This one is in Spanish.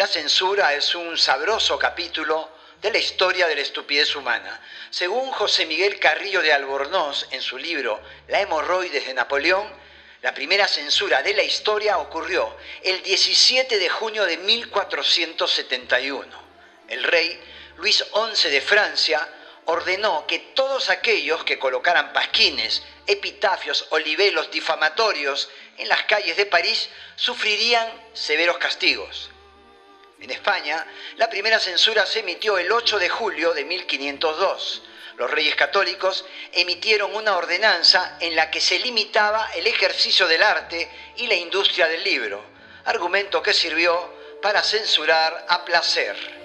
La censura es un sabroso capítulo de la historia de la estupidez humana. Según José Miguel Carrillo de Albornoz en su libro La hemorroides de Napoleón, la primera censura de la historia ocurrió el 17 de junio de 1471. El rey Luis XI de Francia ordenó que todos aquellos que colocaran pasquines, epitafios o libelos difamatorios en las calles de París sufrirían severos castigos. En España, la primera censura se emitió el 8 de julio de 1502. Los reyes católicos emitieron una ordenanza en la que se limitaba el ejercicio del arte y la industria del libro, argumento que sirvió para censurar a placer.